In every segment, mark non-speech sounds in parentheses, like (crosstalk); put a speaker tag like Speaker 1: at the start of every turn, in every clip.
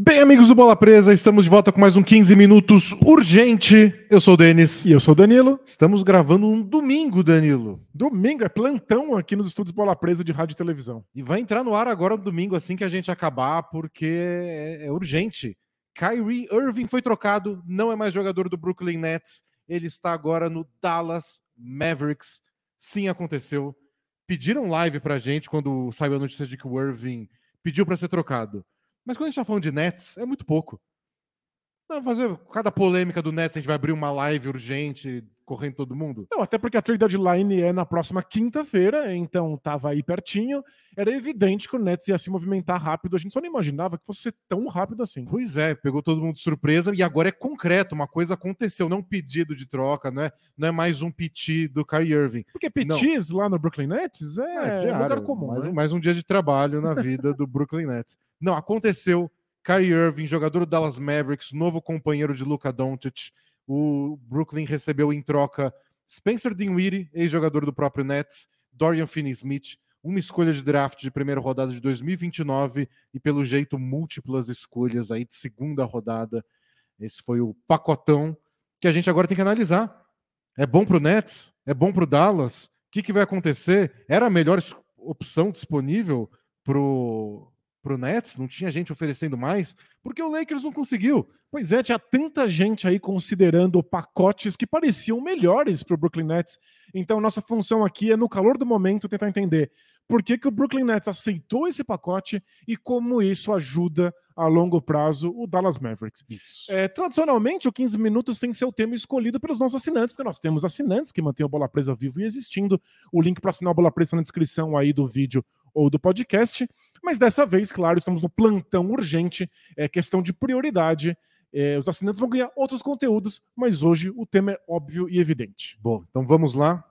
Speaker 1: Bem, amigos do Bola Presa, estamos de volta com mais um 15 minutos urgente. Eu sou o Denis.
Speaker 2: E eu sou o Danilo.
Speaker 1: Estamos gravando um domingo, Danilo.
Speaker 2: Domingo é plantão aqui nos estúdios Bola Presa de rádio e televisão.
Speaker 1: E vai entrar no ar agora no domingo, assim que a gente acabar, porque é, é urgente. Kyrie Irving foi trocado, não é mais jogador do Brooklyn Nets. Ele está agora no Dallas Mavericks. Sim, aconteceu. Pediram live pra gente quando saiu a notícia de que o Irving pediu para ser trocado. Mas quando a gente está falando de Nets, é muito pouco. Não, fazer cada polêmica do Nets, a gente vai abrir uma live urgente, correndo todo mundo?
Speaker 2: Não, até porque a trade deadline é na próxima quinta-feira, então tava aí pertinho. Era evidente que o Nets ia se movimentar rápido. A gente só não imaginava que fosse tão rápido assim.
Speaker 1: Pois é, pegou todo mundo de surpresa e agora é concreto, uma coisa aconteceu, não um pedido de troca, não é, não é mais um piti do Kyrie Irving.
Speaker 2: Porque pitis lá no Brooklyn Nets é, é diário, lugar comum.
Speaker 1: Mais,
Speaker 2: né?
Speaker 1: mais um dia de trabalho na vida do Brooklyn Nets. Não, aconteceu. Kyrie Irving, jogador do Dallas Mavericks, novo companheiro de Luka Doncic. O Brooklyn recebeu em troca Spencer Dinwiddie, ex-jogador do próprio Nets, Dorian Finney-Smith, uma escolha de draft de primeira rodada de 2029 e, pelo jeito, múltiplas escolhas aí de segunda rodada. Esse foi o pacotão que a gente agora tem que analisar. É bom para o Nets? É bom para o Dallas? O que, que vai acontecer? Era a melhor opção disponível para o para o Nets, não tinha gente oferecendo mais, porque o Lakers não conseguiu.
Speaker 2: Pois é, tinha tanta gente aí considerando pacotes que pareciam melhores para o Brooklyn Nets. Então, nossa função aqui é, no calor do momento, tentar entender por que, que o Brooklyn Nets aceitou esse pacote e como isso ajuda a longo prazo o Dallas Mavericks. É, tradicionalmente, o 15 minutos tem que ser o tema escolhido pelos nossos assinantes, porque nós temos assinantes que mantêm a Bola Presa vivo e existindo. O link para assinar a Bola Presa na descrição aí do vídeo ou do podcast. Mas dessa vez, claro, estamos no plantão urgente, é questão de prioridade. É, os assinantes vão ganhar outros conteúdos, mas hoje o tema é óbvio e evidente.
Speaker 1: Bom, então vamos lá.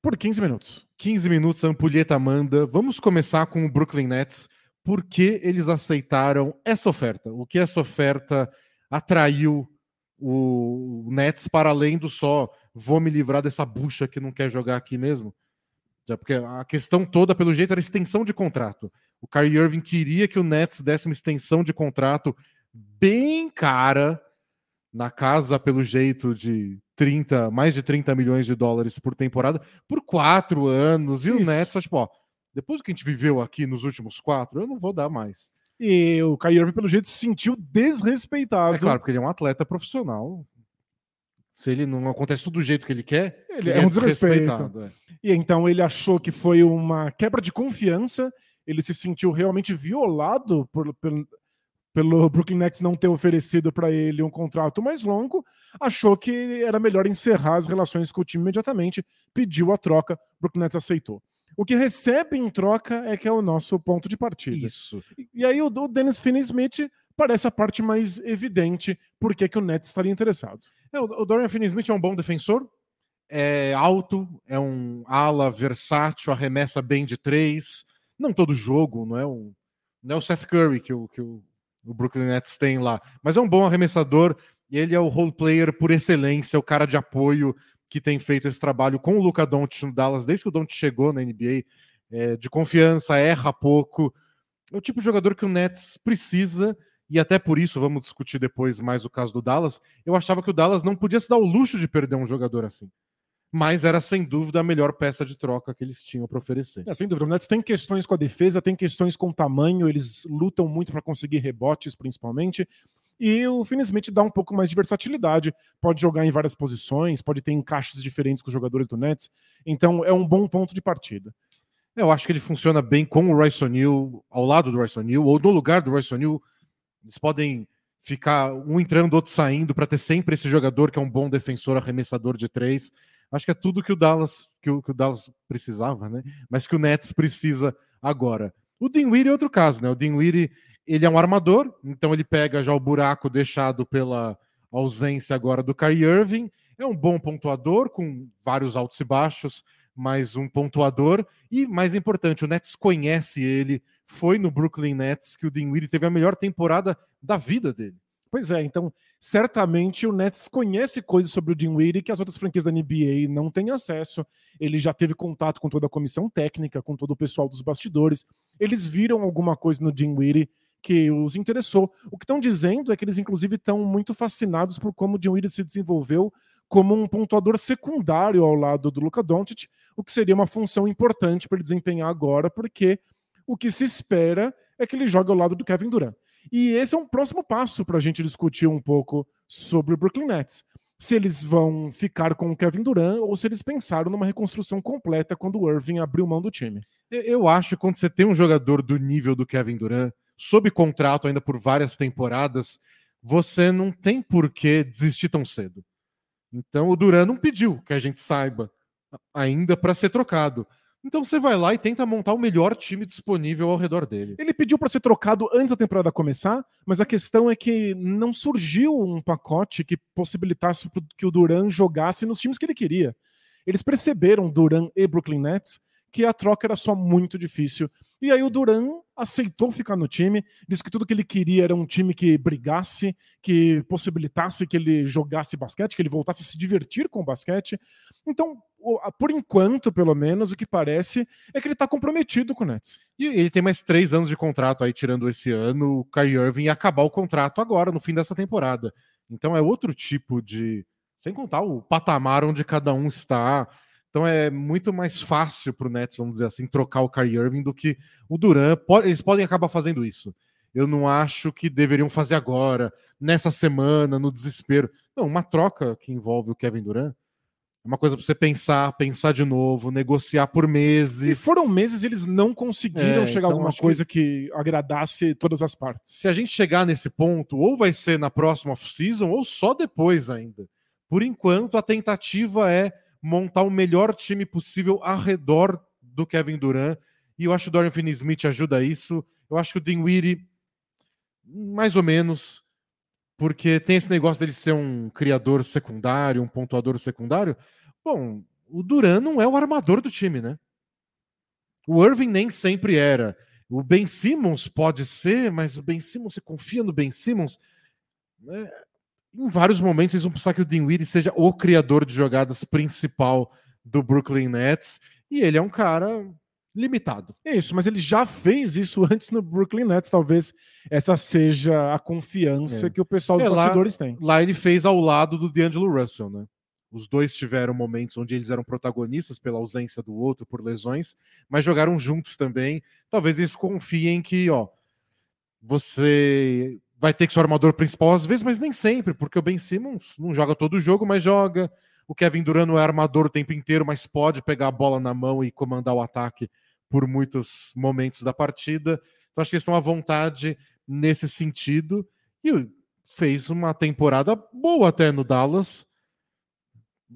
Speaker 2: Por 15 minutos.
Speaker 1: 15 minutos, a ampulheta manda. Vamos começar com o Brooklyn Nets. Por que eles aceitaram essa oferta? O que essa oferta atraiu o Nets para além do só vou me livrar dessa bucha que não quer jogar aqui mesmo? Já porque a questão toda, pelo jeito, era extensão de contrato. O Kyrie Irving queria que o Nets desse uma extensão de contrato bem cara, na casa, pelo jeito, de 30, mais de 30 milhões de dólares por temporada, por quatro anos. E Isso. o Nets, só, tipo, ó, depois do que a gente viveu aqui nos últimos quatro, eu não vou dar mais.
Speaker 2: E o Kyrie Irving, pelo jeito, se sentiu desrespeitado.
Speaker 1: É claro, porque ele é um atleta profissional. Se ele não acontece tudo do jeito que ele quer,
Speaker 2: ele, ele é, é um desrespeito. É. E então ele achou que foi uma quebra de confiança, ele se sentiu realmente violado por, por, pelo Brooklyn Nets não ter oferecido para ele um contrato mais longo, achou que era melhor encerrar as relações com o time imediatamente, pediu a troca, Brooklyn Nets aceitou. O que recebe em troca é que é o nosso ponto de partida.
Speaker 1: Isso.
Speaker 2: E, e aí o, o Dennis Finney-Smith parece a parte mais evidente por que o Nets estaria interessado.
Speaker 1: É, o Dorian Finney-Smith é um bom defensor, é alto, é um ala versátil, arremessa bem de três. Não todo jogo, não é, não é o Seth Curry que o, que o, o Brooklyn Nets tem lá, mas é um bom arremessador e ele é o role player por excelência, o cara de apoio que tem feito esse trabalho com o Luca Doncic no Dallas desde que o Doncic chegou na NBA, é, de confiança, erra pouco. É o tipo de jogador que o Nets precisa e até por isso, vamos discutir depois mais o caso do Dallas, eu achava que o Dallas não podia se dar o luxo de perder um jogador assim. Mas era sem dúvida a melhor peça de troca que eles tinham para oferecer.
Speaker 2: É, sem dúvida. O Nets tem questões com a defesa, tem questões com o tamanho, eles lutam muito para conseguir rebotes, principalmente. E o Finney Smith dá um pouco mais de versatilidade, pode jogar em várias posições, pode ter encaixes diferentes com os jogadores do Nets. Então é um bom ponto de partida.
Speaker 1: Eu acho que ele funciona bem com o Royce O'Neal, ao lado do Royce O'Neal, ou no lugar do Royce O'Neal, eles podem ficar um entrando, outro saindo, para ter sempre esse jogador que é um bom defensor, arremessador de três. Acho que é tudo que o Dallas, que o, que o Dallas precisava, né? Mas que o Nets precisa agora. O Dinwiddie é outro caso, né? O Dinwiddie, ele é um armador, então ele pega já o buraco deixado pela ausência agora do Kyrie Irving. É um bom pontuador, com vários altos e baixos, mais um pontuador. E, mais importante, o Nets conhece ele. Foi no Brooklyn Nets que o Dinwiddie teve a melhor temporada da vida dele.
Speaker 2: Pois é, então certamente o Nets conhece coisas sobre o Dinwiddie que as outras franquias da NBA não têm acesso. Ele já teve contato com toda a comissão técnica, com todo o pessoal dos bastidores. Eles viram alguma coisa no Dinwiddie que os interessou. O que estão dizendo é que eles, inclusive, estão muito fascinados por como o Dinwiddie se desenvolveu como um pontuador secundário ao lado do Luka Doncic, o que seria uma função importante para ele desempenhar agora, porque o que se espera é que ele jogue ao lado do Kevin Durant. E esse é um próximo passo para a gente discutir um pouco sobre o Brooklyn Nets. Se eles vão ficar com o Kevin Durant ou se eles pensaram numa reconstrução completa quando o Irving abriu mão do time.
Speaker 1: Eu acho que quando você tem um jogador do nível do Kevin Durant, sob contrato ainda por várias temporadas, você não tem por que desistir tão cedo. Então o Durant não pediu que a gente saiba ainda para ser trocado. Então você vai lá e tenta montar o melhor time disponível ao redor dele.
Speaker 2: Ele pediu para ser trocado antes da temporada começar, mas a questão é que não surgiu um pacote que possibilitasse que o Duran jogasse nos times que ele queria. Eles perceberam, Duran e Brooklyn Nets, que a troca era só muito difícil. E aí o Duran aceitou ficar no time, disse que tudo que ele queria era um time que brigasse, que possibilitasse que ele jogasse basquete, que ele voltasse a se divertir com o basquete. Então, por enquanto, pelo menos, o que parece é que ele está comprometido com o Nets.
Speaker 1: E ele tem mais três anos de contrato aí, tirando esse ano. O Kyrie Irving ia acabar o contrato agora, no fim dessa temporada. Então é outro tipo de. Sem contar o patamar onde cada um está. Então é muito mais fácil para o Nets, vamos dizer assim, trocar o Kyrie Irving do que o Duran. Eles podem acabar fazendo isso. Eu não acho que deveriam fazer agora, nessa semana, no desespero. Não, uma troca que envolve o Kevin Durant é uma coisa para você pensar, pensar de novo, negociar por meses. E
Speaker 2: foram meses eles não conseguiram é, chegar então a alguma coisa que... que... agradasse todas as partes.
Speaker 1: Se a gente chegar nesse ponto, ou vai ser na próxima off-season, ou só depois ainda. Por enquanto, a tentativa é montar o melhor time possível ao redor do Kevin Durant. E eu acho que o Dorian Finney-Smith ajuda isso. Eu acho que o Dinwiddie, mais ou menos, porque tem esse negócio dele ser um criador secundário, um pontuador secundário. Bom, o Duran não é o armador do time, né? O Irving nem sempre era. O Ben Simmons pode ser, mas o Ben Simmons, você confia no Ben Simmons? É, em vários momentos eles vão pensar que o Dinwiddie seja o criador de jogadas principal do Brooklyn Nets e ele é um cara limitado.
Speaker 2: É isso, mas ele já fez isso (laughs) antes no Brooklyn Nets, talvez essa seja a confiança é. que o pessoal dos é, bastidores
Speaker 1: lá,
Speaker 2: tem.
Speaker 1: Lá ele fez ao lado do D'Angelo Russell, né? Os dois tiveram momentos onde eles eram protagonistas pela ausência do outro por lesões, mas jogaram juntos também. Talvez eles confiem que, ó, você vai ter que ser o armador principal às vezes, mas nem sempre, porque o Ben Simmons não joga todo o jogo, mas joga. O Kevin Durant não é armador o tempo inteiro, mas pode pegar a bola na mão e comandar o ataque por muitos momentos da partida. Então acho que eles estão à vontade nesse sentido. E fez uma temporada boa até no Dallas.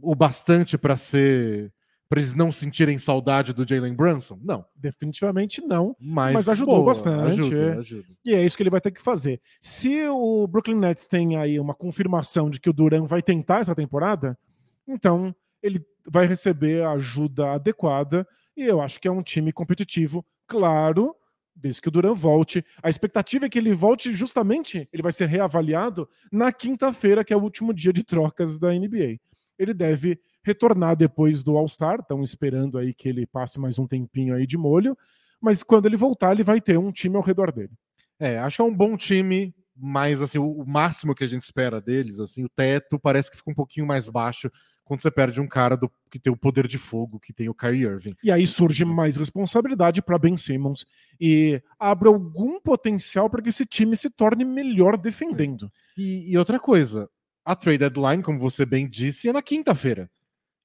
Speaker 1: O bastante para ser para eles não sentirem saudade do Jalen Brunson? Não.
Speaker 2: Definitivamente não. Mas, mas ajudou bastante. Ajuda, é. ajuda. E é isso que ele vai ter que fazer. Se o Brooklyn Nets tem aí uma confirmação de que o Duran vai tentar essa temporada, então ele vai receber a ajuda adequada. E eu acho que é um time competitivo, claro, desde que o Duran volte. A expectativa é que ele volte justamente, ele vai ser reavaliado na quinta-feira, que é o último dia de trocas da NBA. Ele deve retornar depois do All-Star, estão esperando aí que ele passe mais um tempinho aí de molho, mas quando ele voltar, ele vai ter um time ao redor dele.
Speaker 1: É, acho que é um bom time, mas assim, o, máximo que a gente espera deles, assim, o teto parece que fica um pouquinho mais baixo quando você perde um cara do, que tem o poder de fogo, que tem o Kyrie Irving.
Speaker 2: E aí surge mais responsabilidade para Ben Simmons e abre algum potencial para que esse time se torne melhor defendendo.
Speaker 1: É. E, e outra coisa, a trade deadline, como você bem disse, é na quinta-feira.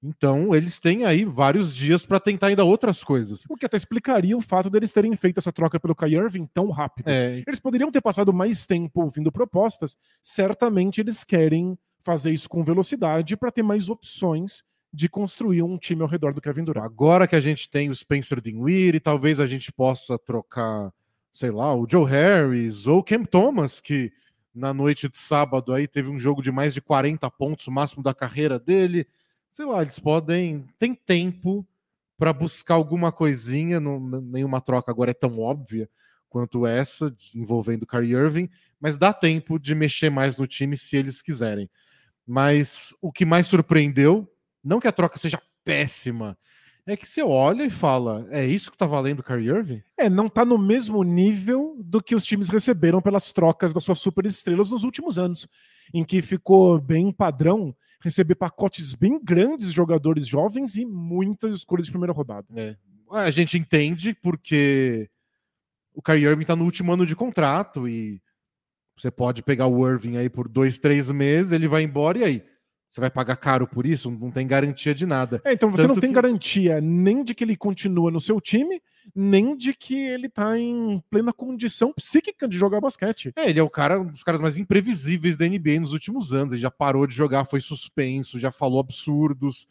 Speaker 1: Então, eles têm aí vários dias para tentar ainda outras coisas.
Speaker 2: O que até explicaria o fato deles terem feito essa troca pelo Kyrie Irving tão rápido. É. Eles poderiam ter passado mais tempo ouvindo propostas. Certamente eles querem fazer isso com velocidade para ter mais opções de construir um time ao redor do Kevin Durant.
Speaker 1: Agora que a gente tem o Spencer Dinwiddie, talvez a gente possa trocar, sei lá, o Joe Harris ou o Cam Thomas, que na noite de sábado aí teve um jogo de mais de 40 pontos, o máximo da carreira dele sei lá, eles podem. Tem tempo para buscar alguma coisinha. Não, nenhuma troca agora é tão óbvia quanto essa, envolvendo o Kyrie Irving, mas dá tempo de mexer mais no time se eles quiserem. Mas o que mais surpreendeu, não que a troca seja péssima, é que você olha e fala, é isso que tá valendo o Kyrie Irving?
Speaker 2: É, não tá no mesmo nível do que os times receberam pelas trocas das suas superestrelas nos últimos anos, em que ficou bem padrão receber pacotes bem grandes de jogadores jovens e muitas escolhas de primeira rodada.
Speaker 1: É. A gente entende porque o Kyrie Irving tá no último ano de contrato e você pode pegar o Irving aí por dois, três meses, ele vai embora e aí? Você vai pagar caro por isso? Não tem garantia de nada.
Speaker 2: É, então você
Speaker 1: Tanto
Speaker 2: não tem
Speaker 1: que-
Speaker 2: garantia nem de que ele continua no seu time, nem de que ele tá em plena condição psíquica de jogar basquete.
Speaker 1: É, ele é o cara, um dos caras mais imprevisíveis da NBA nos últimos anos. Ele já parou de jogar, foi suspenso, já falou absurdos,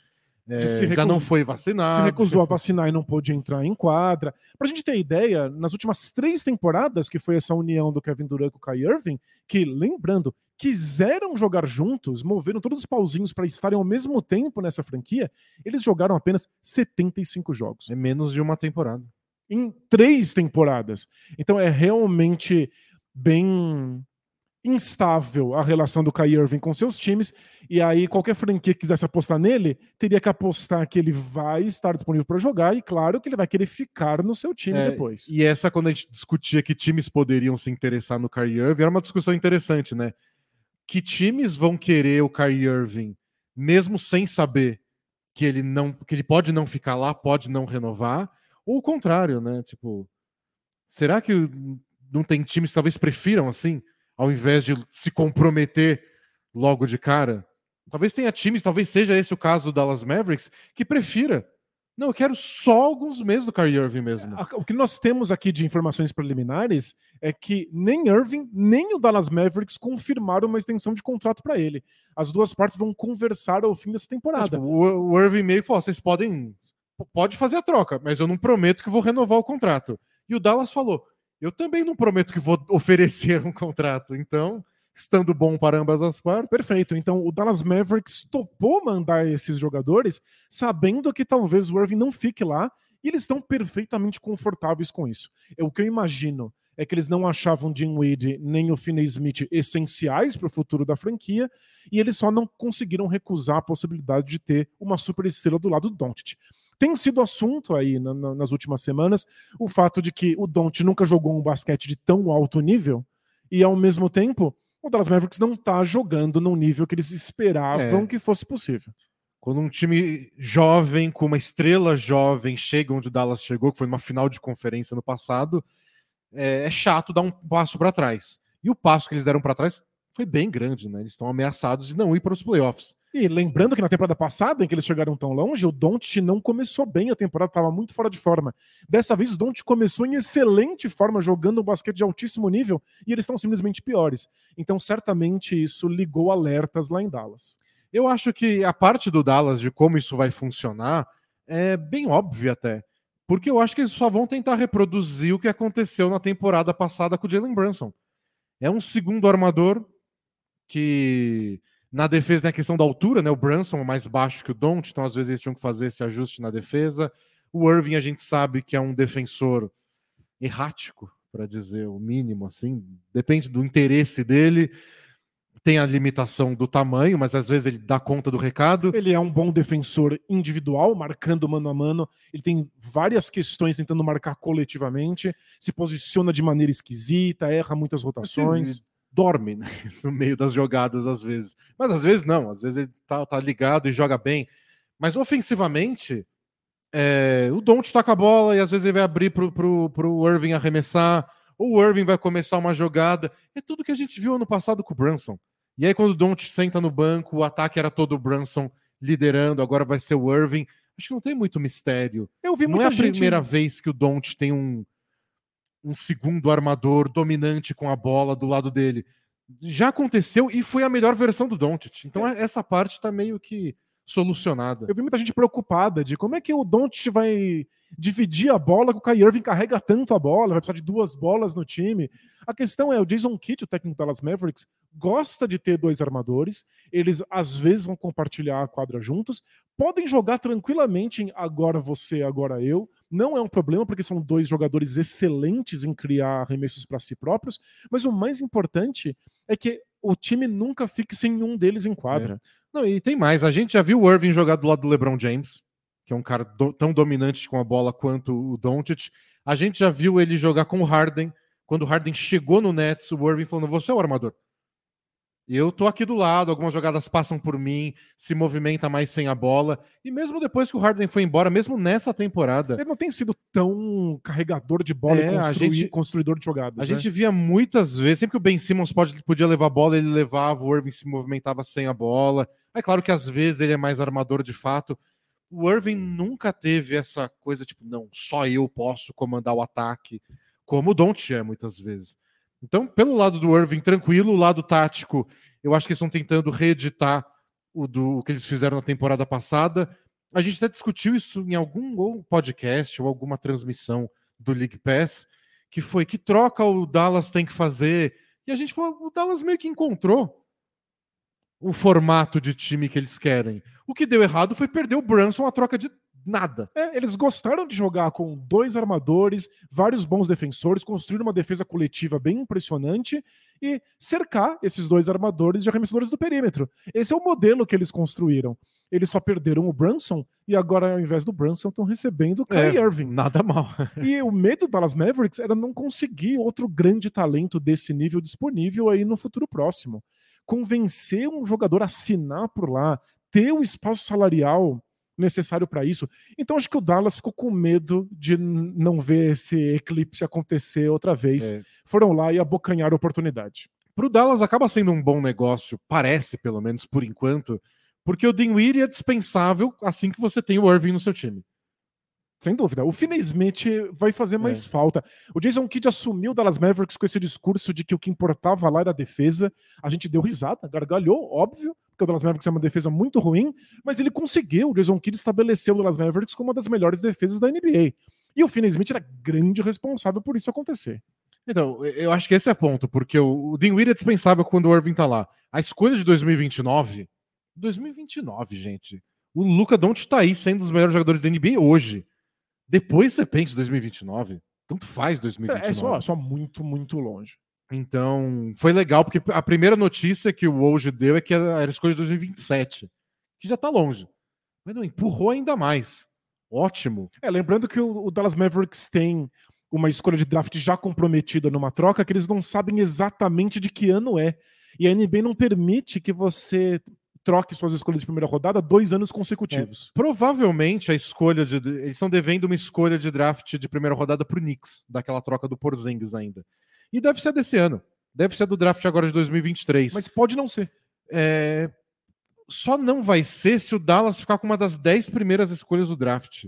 Speaker 1: é,
Speaker 2: se
Speaker 1: já não
Speaker 2: recusou-
Speaker 1: foi
Speaker 2: se
Speaker 1: vacinado.
Speaker 2: recusou a vacinar e não pôde entrar em quadra. Pra gente ter ideia, nas últimas três temporadas, que foi essa união do Kevin Durant com o Kai Irving, que, lembrando, quiseram jogar juntos, moveram todos os pauzinhos para estarem ao mesmo tempo nessa franquia, eles jogaram apenas 75 jogos.
Speaker 1: É menos de uma temporada.
Speaker 2: Em três temporadas. Então é realmente bem instável a relação do Kai Irving com seus times, e aí qualquer franquia que quisesse apostar nele, teria que apostar que ele vai estar disponível para jogar, e claro que ele vai querer ficar no seu time
Speaker 1: É,
Speaker 2: depois.
Speaker 1: E essa, quando a gente discutia que times poderiam se interessar no Kyrie Irving, era uma discussão interessante, né? Que times vão querer o Kyrie Irving, mesmo sem saber que ele não, que ele pode não ficar lá, pode não renovar, ou o contrário, né? Tipo, será que não tem times que talvez prefiram assim, ao invés de se comprometer logo de cara? Talvez tenha times, talvez seja esse o caso do Dallas Mavericks, que prefira. Não, eu quero só alguns meses do Kyrie Irving mesmo.
Speaker 2: A- O que nós temos aqui de informações preliminares é que nem Irving nem o Dallas Mavericks confirmaram uma extensão de contrato para ele. As duas partes vão conversar ao fim dessa temporada.
Speaker 1: tipo, o, o Irving meio falou: vocês podem. Pode fazer a troca, mas eu não prometo que vou renovar o contrato. E o Dallas falou: eu também não prometo que vou (laughs) oferecer um contrato. Então, estando bom para ambas as partes.
Speaker 2: Perfeito. Então o Dallas Mavericks topou mandar esses jogadores, sabendo que talvez o Irving não fique lá, e eles estão perfeitamente confortáveis com isso. É o que eu imagino é que eles não achavam Wade nem o Finney Smith essenciais para o futuro da franquia, e eles só não conseguiram recusar a possibilidade de ter uma superestrela do lado do Doncic. Tem sido assunto aí na- na- nas últimas semanas o fato de que o Doncic nunca jogou um basquete de tão alto nível e ao mesmo tempo o Dallas Mavericks não tá jogando no nível que eles esperavam
Speaker 1: É.
Speaker 2: que fosse possível.
Speaker 1: Quando um time jovem, com uma estrela jovem, chega onde o Dallas chegou, que foi numa final de conferência no passado, é, é chato dar um passo para trás. E o passo que eles deram para trás foi bem grande, né? Eles estão ameaçados de não ir para os playoffs.
Speaker 2: E lembrando que na temporada passada, em que eles chegaram tão longe, o Doncic não começou bem, a temporada estava muito fora de forma. Dessa vez, o Doncic começou em excelente forma, jogando um basquete de altíssimo nível, e eles estão simplesmente piores. Então, certamente, isso ligou alertas lá em Dallas.
Speaker 1: Eu acho que a parte do Dallas de como isso vai funcionar é bem óbvia até. Porque eu acho que eles só vão tentar reproduzir o que aconteceu na temporada passada com o Jalen Brunson. É um segundo armador que na defesa tem a questão da altura, né? O Brunson é mais baixo que o Don't, então às vezes eles tinham que fazer esse ajuste na defesa. O Irving a gente sabe que é um defensor errático, para dizer o mínimo, assim, depende do interesse dele. Tem a limitação do tamanho, mas às vezes ele dá conta do recado.
Speaker 2: Ele é um bom defensor individual, marcando mano a mano. Ele tem várias questões tentando marcar coletivamente, se posiciona de maneira esquisita, erra muitas rotações.
Speaker 1: Assim, dorme né, (laughs) no meio das jogadas às vezes. Mas às vezes não, às vezes ele tá, tá ligado e joga bem. Mas ofensivamente, é, o Don't tá com a bola e às vezes ele vai abrir pro, pro, pro Irving arremessar, ou o Irving vai começar uma jogada. É tudo que a gente viu ano passado com o Brunson. E aí, quando o Don't senta no banco, o ataque era todo o Brunson liderando, agora vai ser o Irving. Acho que não tem muito mistério.
Speaker 2: Eu vi
Speaker 1: Não
Speaker 2: muita
Speaker 1: é a
Speaker 2: gente...
Speaker 1: primeira vez que o Don't tem um, um segundo armador dominante com a bola do lado dele. Já aconteceu e foi a melhor versão do Doncic. Então essa parte tá meio que solucionada.
Speaker 2: Eu vi muita gente preocupada de como é que o Doncic vai dividir a bola, que o Kyrie Irving carrega tanto a bola, vai precisar de duas bolas no time. A questão é, o Jason Kidd, o técnico do Dallas Mavericks, gosta de ter dois armadores, eles às vezes vão compartilhar a quadra juntos, podem jogar tranquilamente em agora você, agora eu, não é um problema porque são dois jogadores excelentes em criar arremessos para si próprios, mas o mais importante é que o time nunca fique sem um deles em quadra.
Speaker 1: Não, e tem mais. A gente já viu o Irving jogar do lado do LeBron James, que é um cara do, tão dominante com a bola quanto o Doncic. A gente já viu ele jogar com o Harden. Quando o Harden chegou no Nets, o Irving falou: "Você é o armador". Eu tô aqui do lado, algumas jogadas passam por mim, se movimenta mais sem a bola. E mesmo depois que o Harden foi embora, mesmo nessa temporada.
Speaker 2: Ele não tem sido tão carregador de bola
Speaker 1: É,
Speaker 2: e
Speaker 1: gente-
Speaker 2: construidor de jogadas.
Speaker 1: A
Speaker 2: né?
Speaker 1: gente via muitas vezes, sempre que o Ben Simmons pode, podia levar a bola, ele levava, o Irving se movimentava sem a bola. É claro que às vezes ele é mais armador de fato. O Irving nunca teve essa coisa tipo, não, só eu posso comandar o ataque, como o Don't é muitas vezes. Então, pelo lado do Irving, tranquilo, o lado tático, eu acho que eles estão tentando reeditar o, do, o que eles fizeram na temporada passada. A gente até discutiu isso em algum podcast ou alguma transmissão do League Pass, que foi que troca o Dallas tem que fazer. E a gente falou, o Dallas meio que encontrou o formato de time que eles querem. O que deu errado foi perder o Brunson a troca de nada.
Speaker 2: É, eles gostaram de jogar com dois armadores, vários bons defensores, construir uma defesa coletiva bem impressionante e cercar esses dois armadores de arremessadores do perímetro. Esse é o modelo que eles construíram. Eles só perderam o Brunson e agora, ao invés do Brunson, estão recebendo o Kyrie
Speaker 1: É,
Speaker 2: Irving.
Speaker 1: Nada mal. (laughs)
Speaker 2: E o medo do Dallas Mavericks era não conseguir outro grande talento desse nível disponível aí no futuro próximo. Convencer um jogador a assinar por lá, ter o espaço salarial necessário para isso. Então acho que o Dallas ficou com medo de não ver esse eclipse acontecer outra vez.
Speaker 1: É.
Speaker 2: Foram lá e abocanharam a oportunidade.
Speaker 1: Para o Dallas acaba sendo um bom negócio, parece pelo menos por enquanto, porque o Dinwiddie é dispensável assim que você tem o Irving no seu time.
Speaker 2: Sem dúvida. O Finney Smith vai fazer mais falta. O Jason Kidd assumiu o Dallas Mavericks com esse discurso de que o que importava lá era a defesa. A gente deu risada, gargalhou, óbvio, porque o Dallas Mavericks é uma defesa muito ruim, mas ele conseguiu. O Jason Kidd estabeleceu o Dallas Mavericks como uma das melhores defesas da NBA. E o Finney Smith era grande responsável por isso acontecer.
Speaker 1: Então, eu acho que esse é o ponto, porque o, o Dinwiddie é dispensável quando o Irving tá lá. A escolha de 2029, 2029, gente. O Luca Doncic tá aí sendo um dos melhores jogadores da NBA hoje. Depois você pensa em 2029, tanto faz
Speaker 2: É,
Speaker 1: 2029.
Speaker 2: é só, só muito, muito longe.
Speaker 1: Então, foi legal, porque a primeira notícia que o Woj deu é que era a escolha de 2027, que já tá longe. Mas não, empurrou ainda mais. Ótimo.
Speaker 2: É, lembrando que o, o Dallas Mavericks tem uma escolha de draft já comprometida numa troca que eles não sabem exatamente de que ano é. E a NBA não permite que você troque suas escolhas de primeira rodada dois anos consecutivos.
Speaker 1: Provavelmente a escolha de. Eles estão devendo uma escolha de draft de primeira rodada pro Knicks, daquela troca do Porzingis ainda. E deve ser desse ano. Deve ser do draft agora de 2023.
Speaker 2: Mas pode não ser.
Speaker 1: É, Só não vai ser se o Dallas ficar com uma das 10 primeiras escolhas do draft.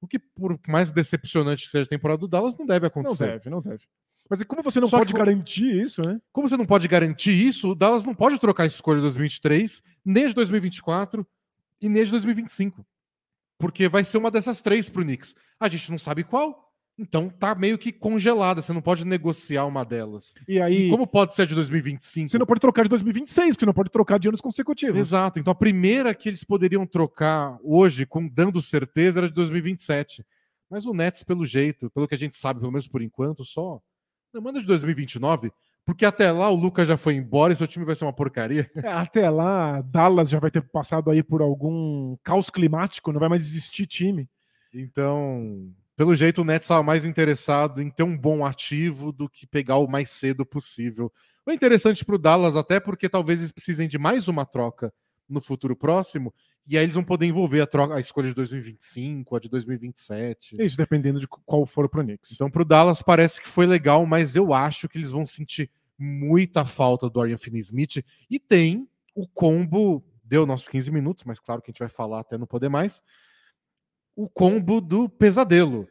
Speaker 1: O que, por mais decepcionante que seja a temporada do Dallas, não deve
Speaker 2: Não
Speaker 1: acontecer.
Speaker 2: deve, não deve. Mas e como você não
Speaker 1: Só
Speaker 2: pode
Speaker 1: que-
Speaker 2: garantir isso, né?
Speaker 1: Como você não pode garantir isso, o Dallas não pode trocar a escolha de 2023, nem de 2024 e nem de 2025. Porque vai ser uma dessas três pro Knicks. A gente não sabe qual. Então tá meio que congelada, você não pode negociar uma delas.
Speaker 2: E aí
Speaker 1: E como pode ser de 2025?
Speaker 2: você não pode trocar de 2026, porque você não pode trocar de anos consecutivos.
Speaker 1: Exato. Então a primeira que eles poderiam trocar hoje, com dando certeza, era de 2027. Mas o Nets, pelo jeito, pelo que a gente sabe, pelo menos por enquanto, só. Não, manda de 2029, porque até lá o Lucas já foi embora e seu time vai ser uma porcaria.
Speaker 2: É, Até lá, Dallas já vai ter passado aí por algum caos climático, não vai mais existir time.
Speaker 1: Então, pelo jeito, o Nets estava mais interessado em ter um bom ativo do que pegar o mais cedo possível. O interessante para o Dallas, até porque talvez eles precisem de mais uma troca no futuro próximo, e aí eles vão poder envolver a, troca, a escolha de 2025, a de 2027.
Speaker 2: Isso dependendo de qual for pro Knicks.
Speaker 1: Então, para o Dallas parece que foi legal, mas eu acho que eles vão sentir muita falta do Dorian Finney-Smith. E tem o combo, deu nossos 15 minutos, mas claro que a gente vai falar até não poder mais. O combo do pesadelo,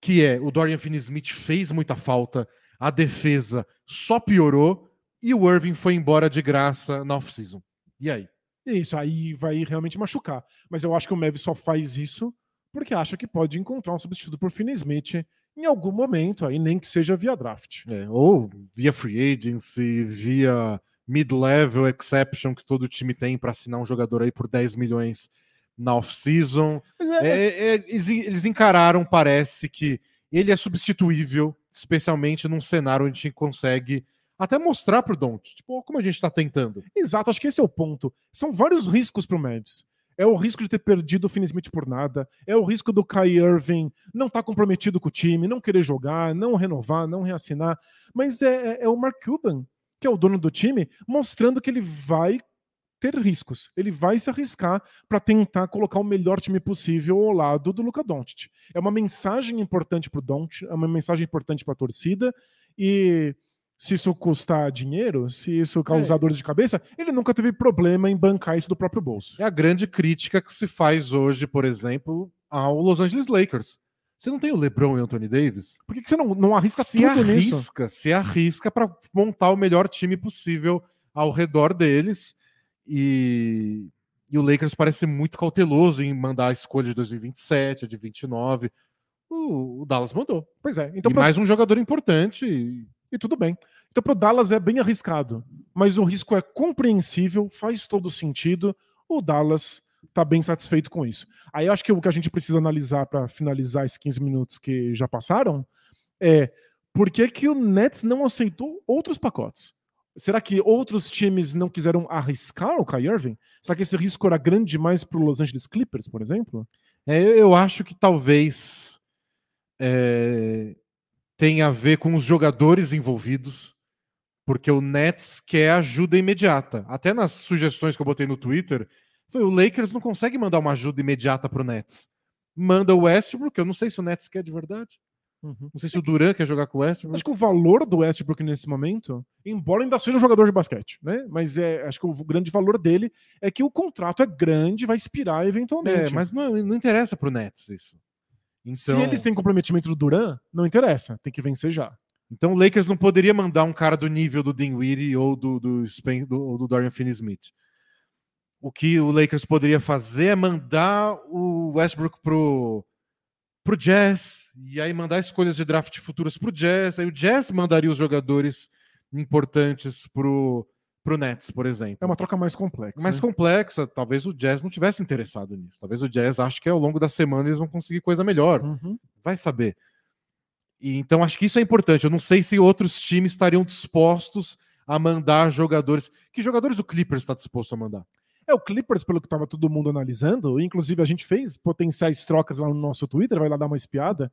Speaker 1: que é o Dorian Finney-Smith fez muita falta, a defesa só piorou e o Irving foi embora de graça na off-season. E aí?
Speaker 2: Isso aí vai realmente machucar. Mas eu acho que o Mavis só faz isso porque acha que pode encontrar um substituto por Finney Smith em algum momento, aí nem que seja via draft.
Speaker 1: É, ou via free agency, via mid-level exception que todo time tem para assinar um jogador aí por 10 milhões na off-season.
Speaker 2: Mas é-
Speaker 1: É, é, eles, eles encararam, parece que ele é substituível, especialmente num cenário onde a gente consegue até mostrar pro Don't, tipo, como a gente tá tentando.
Speaker 2: Exato, acho que esse é o ponto. São vários riscos pro Mavs. É o risco de ter perdido o Finney Smith por nada. É o risco do Kai Irving não estar tá comprometido com o time, não querer jogar, não renovar, não reassinar. Mas é, é, é o Mark Cuban, que é o dono do time, mostrando que ele vai ter riscos. Ele vai se arriscar para tentar colocar o melhor time possível ao lado do Luca Doncic. É uma mensagem importante para o Doncic, é uma mensagem importante para a torcida e se isso custar dinheiro, se isso causar é. dores de cabeça, ele nunca teve problema em bancar isso do próprio bolso.
Speaker 1: É a grande crítica que se faz hoje, por exemplo, ao Los Angeles Lakers. Você não tem o LeBron e o Anthony Davis?
Speaker 2: Por que, que você não, não arrisca
Speaker 1: se
Speaker 2: tudo
Speaker 1: arrisca,
Speaker 2: nisso?
Speaker 1: Se arrisca para montar o melhor time possível ao redor deles. E, e o Lakers parece muito cauteloso em mandar a escolha de 2027, de 29. O, o Dallas mandou.
Speaker 2: Pois é. Então,
Speaker 1: e mais um jogador importante. E
Speaker 2: e tudo bem. Então, para o Dallas é bem arriscado, mas o risco é compreensível, faz todo sentido. O Dallas está bem satisfeito com isso. Aí acho que o que a gente precisa analisar para finalizar esses 15 minutos que já passaram é por que, que o Nets não aceitou outros pacotes? Será que outros times não quiseram arriscar o Kai Irving? Será que esse risco era grande demais para o Los Angeles Clippers, por exemplo?
Speaker 1: É, eu acho que talvez é, tem a ver com os jogadores envolvidos, porque o Nets quer ajuda imediata. Até nas sugestões que eu botei no Twitter, foi o Lakers não consegue mandar uma ajuda imediata para o Nets. Manda o Westbrook, eu não sei se o Nets quer de verdade. Uhum. Não sei se o Duran quer jogar com o Westbrook.
Speaker 2: Acho que o valor do Westbrook nesse momento, embora ainda seja um jogador de basquete, né? Mas é, acho que o grande valor dele é que o contrato é grande, vai expirar eventualmente.
Speaker 1: É, mas não, não interessa pro Nets isso.
Speaker 2: Então... Se eles têm comprometimento do Duran, não interessa, tem que vencer já.
Speaker 1: Então o Lakers não poderia mandar um cara do nível do Dinwiddie ou do, do, Spain, do, ou do Dorian Finney-Smith. O que o Lakers poderia fazer é mandar o Westbrook pro, pro Jazz e aí mandar escolhas de draft futuras pro Jazz. Aí o Jazz mandaria os jogadores importantes pro, para o Nets, por exemplo.
Speaker 2: É uma troca mais complexa.
Speaker 1: Mais né? complexa. Talvez o Jazz não tivesse interessado nisso. Talvez o Jazz ache que ao longo da semana eles vão conseguir coisa melhor. Uhum. Vai saber. E, então acho que isso é importante. Eu não sei se outros times estariam dispostos a mandar jogadores. Que jogadores o Clippers está disposto a mandar?
Speaker 2: É, o Clippers, pelo que estava todo mundo analisando, inclusive a gente fez potenciais trocas lá no nosso Twitter, vai lá dar uma espiada.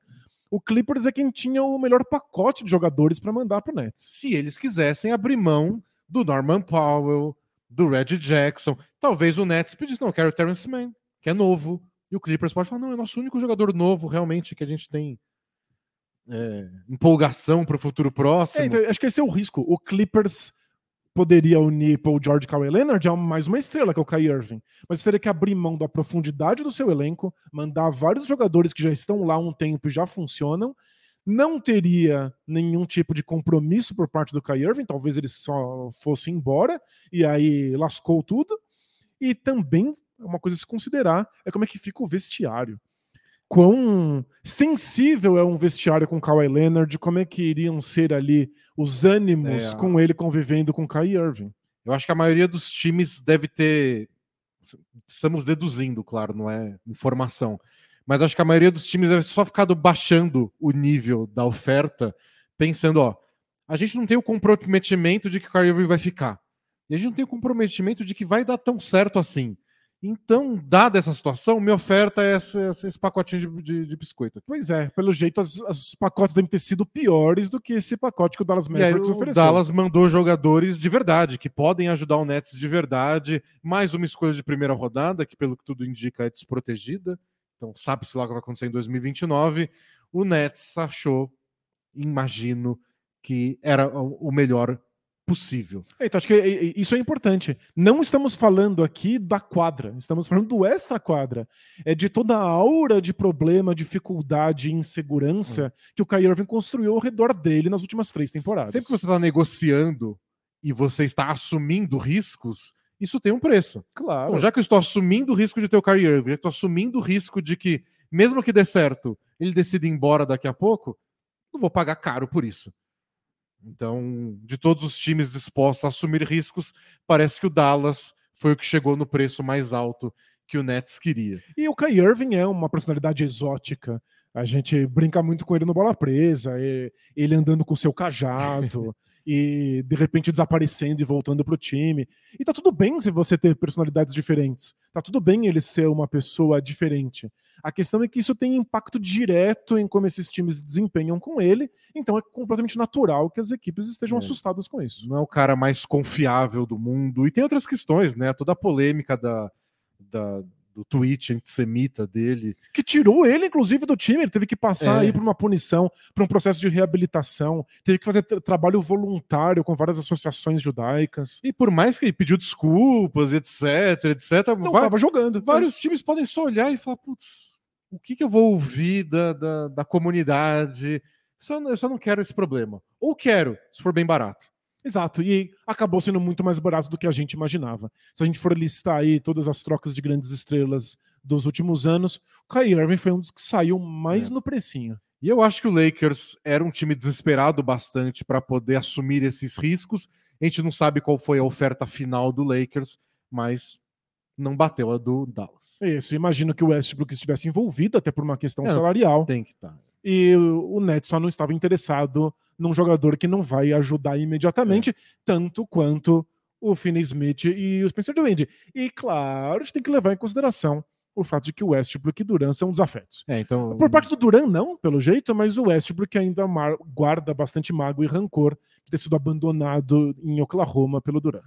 Speaker 2: O Clippers é quem tinha o melhor pacote de jogadores para mandar para o Nets.
Speaker 1: Se eles quisessem abrir mão do Norman Powell, do Red Jackson. Talvez o Nets pedisse, não, eu quero o Terrence Mann, que é novo. E o Clippers pode falar, não, é nosso único jogador novo realmente que a gente tem é, empolgação para o futuro próximo. É,
Speaker 2: então, acho que esse é o risco. O Clippers poderia unir Paul George Kawhi Leonard a mais uma estrela, que é o Kai Irving. Mas teria que abrir mão da profundidade do seu elenco, mandar vários jogadores que já estão lá há um tempo e já funcionam, não teria nenhum tipo de compromisso por parte do Kai Irving, talvez ele só fosse embora e aí lascou tudo. E também uma coisa a se considerar é como é que fica o vestiário. Quão sensível é um vestiário com Kawhi Leonard, como é que iriam ser ali os ânimos é, com ele convivendo com Kai Irving.
Speaker 1: Eu acho que a maioria dos times deve ter. Estamos deduzindo, claro, não é informação mas acho que a maioria dos times deve só ficado baixando o nível da oferta, pensando, ó, a gente não tem o comprometimento de que o Kyrie vai ficar. E a gente não tem o comprometimento de que vai dar tão certo assim. Então, dada essa situação, minha oferta é esse, esse pacotinho de, de, de, biscoito.
Speaker 2: Pois é, pelo jeito, as, os pacotes devem ter sido piores do que esse pacote que o Dallas Mavericks
Speaker 1: aí,
Speaker 2: ofereceu.
Speaker 1: O Dallas mandou jogadores de verdade, que podem ajudar o Nets de verdade. Mais uma escolha de primeira rodada, que pelo que tudo indica é desprotegida. Então, sabe-se lá o que vai acontecer em 2029. O Nets achou, imagino, que era o melhor possível.
Speaker 2: Então, acho que isso é importante. Não estamos falando aqui da quadra, estamos falando do extra-quadra. É de toda a aura de problema, dificuldade, insegurança hum. que o Kyrie Irving construiu ao redor dele nas últimas três temporadas.
Speaker 1: Sempre que você está negociando e você está assumindo riscos, isso tem um preço.
Speaker 2: Claro.
Speaker 1: Então, já que eu estou assumindo o risco de ter o Kyrie Irving, estou assumindo o risco de que, mesmo que dê certo, ele decida ir embora daqui a pouco, não vou pagar caro por isso. Então, de todos os times dispostos a assumir riscos, parece que o Dallas foi o que chegou no preço mais alto que o Nets queria.
Speaker 2: E o Kyrie Irving é uma personalidade exótica. A gente brinca muito com ele no bola presa, ele andando com o seu cajado. (laughs) e de repente desaparecendo e voltando pro time. E tá tudo bem se você ter personalidades diferentes. Tá tudo bem ele ser uma pessoa diferente. A questão é que isso tem impacto direto em como esses times desempenham com ele, então é completamente natural que as equipes estejam é. assustadas com isso.
Speaker 1: Não é o cara mais confiável do mundo. E tem outras questões, né? Toda a polêmica da, da do tweet antissemita dele.
Speaker 2: Que tirou ele, inclusive, do time. Ele teve que passar é. aí por uma punição, por um processo de reabilitação, teve que fazer trabalho voluntário com várias associações judaicas.
Speaker 1: E por mais que ele pediu desculpas, etc, etc.
Speaker 2: Não vai, tava jogando.
Speaker 1: Vários é. times podem só olhar e falar, putz, o que, que eu vou ouvir da, da, da comunidade? Só, eu só não quero esse problema. Ou quero, se for bem barato.
Speaker 2: Exato, e acabou sendo muito mais barato do que a gente imaginava. Se a gente for listar aí todas as trocas de grandes estrelas dos últimos anos, o Kyrie Irving foi um dos que saiu mais é. no precinho.
Speaker 1: E eu acho que o Lakers era um time desesperado bastante para poder assumir esses riscos. A gente não sabe qual foi a oferta final do Lakers, mas não bateu a do Dallas.
Speaker 2: Isso, imagino que o Westbrook estivesse envolvido até por uma questão é, salarial.
Speaker 1: Tem que estar.
Speaker 2: E o Nets só não estava interessado num jogador que não vai ajudar imediatamente, é. tanto quanto o Finney Smith e o Spencer Dinwiddie. E claro, a gente tem que levar em consideração o fato de que o Westbrook e Duran são desafetos.
Speaker 1: É, então...
Speaker 2: Por parte do Duran, não, pelo jeito, mas o Westbrook ainda guarda bastante mágoa e rancor de ter sido abandonado em Oklahoma pelo Duran.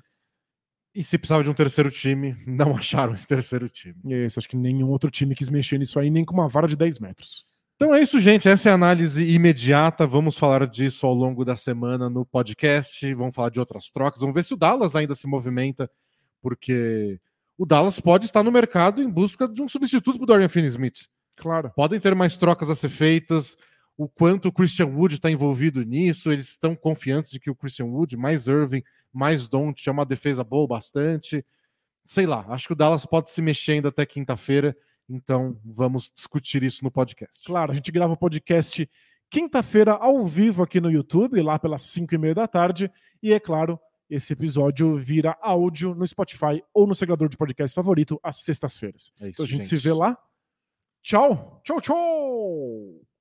Speaker 1: E se precisava de um terceiro time, não (laughs) acharam esse terceiro time.
Speaker 2: Isso, acho que nenhum outro time quis mexer nisso aí, nem com uma vara de 10 metros.
Speaker 1: Então é isso, gente. Essa é a análise imediata. Vamos falar disso ao longo da semana no podcast. Vamos falar de outras trocas. Vamos ver se o Dallas ainda se movimenta, porque o Dallas pode estar no mercado em busca de um substituto para o Dorian Finney-Smith.
Speaker 2: Claro.
Speaker 1: Podem ter mais trocas a ser feitas. O quanto o Christian Wood está envolvido nisso. Eles estão confiantes de que o Christian Wood, mais Irving, mais Don't, é uma defesa boa bastante. Sei lá. Acho que o Dallas pode se mexer ainda até quinta-feira então, vamos discutir isso no podcast.
Speaker 2: Claro, a gente grava o podcast quinta-feira ao vivo aqui no YouTube, lá pelas 5 e meia da tarde. E é claro, esse episódio vira áudio no Spotify ou no seguidor de podcast favorito às sextas-feiras. É isso, então a gente, gente se vê lá. Tchau!
Speaker 1: Tchau, tchau!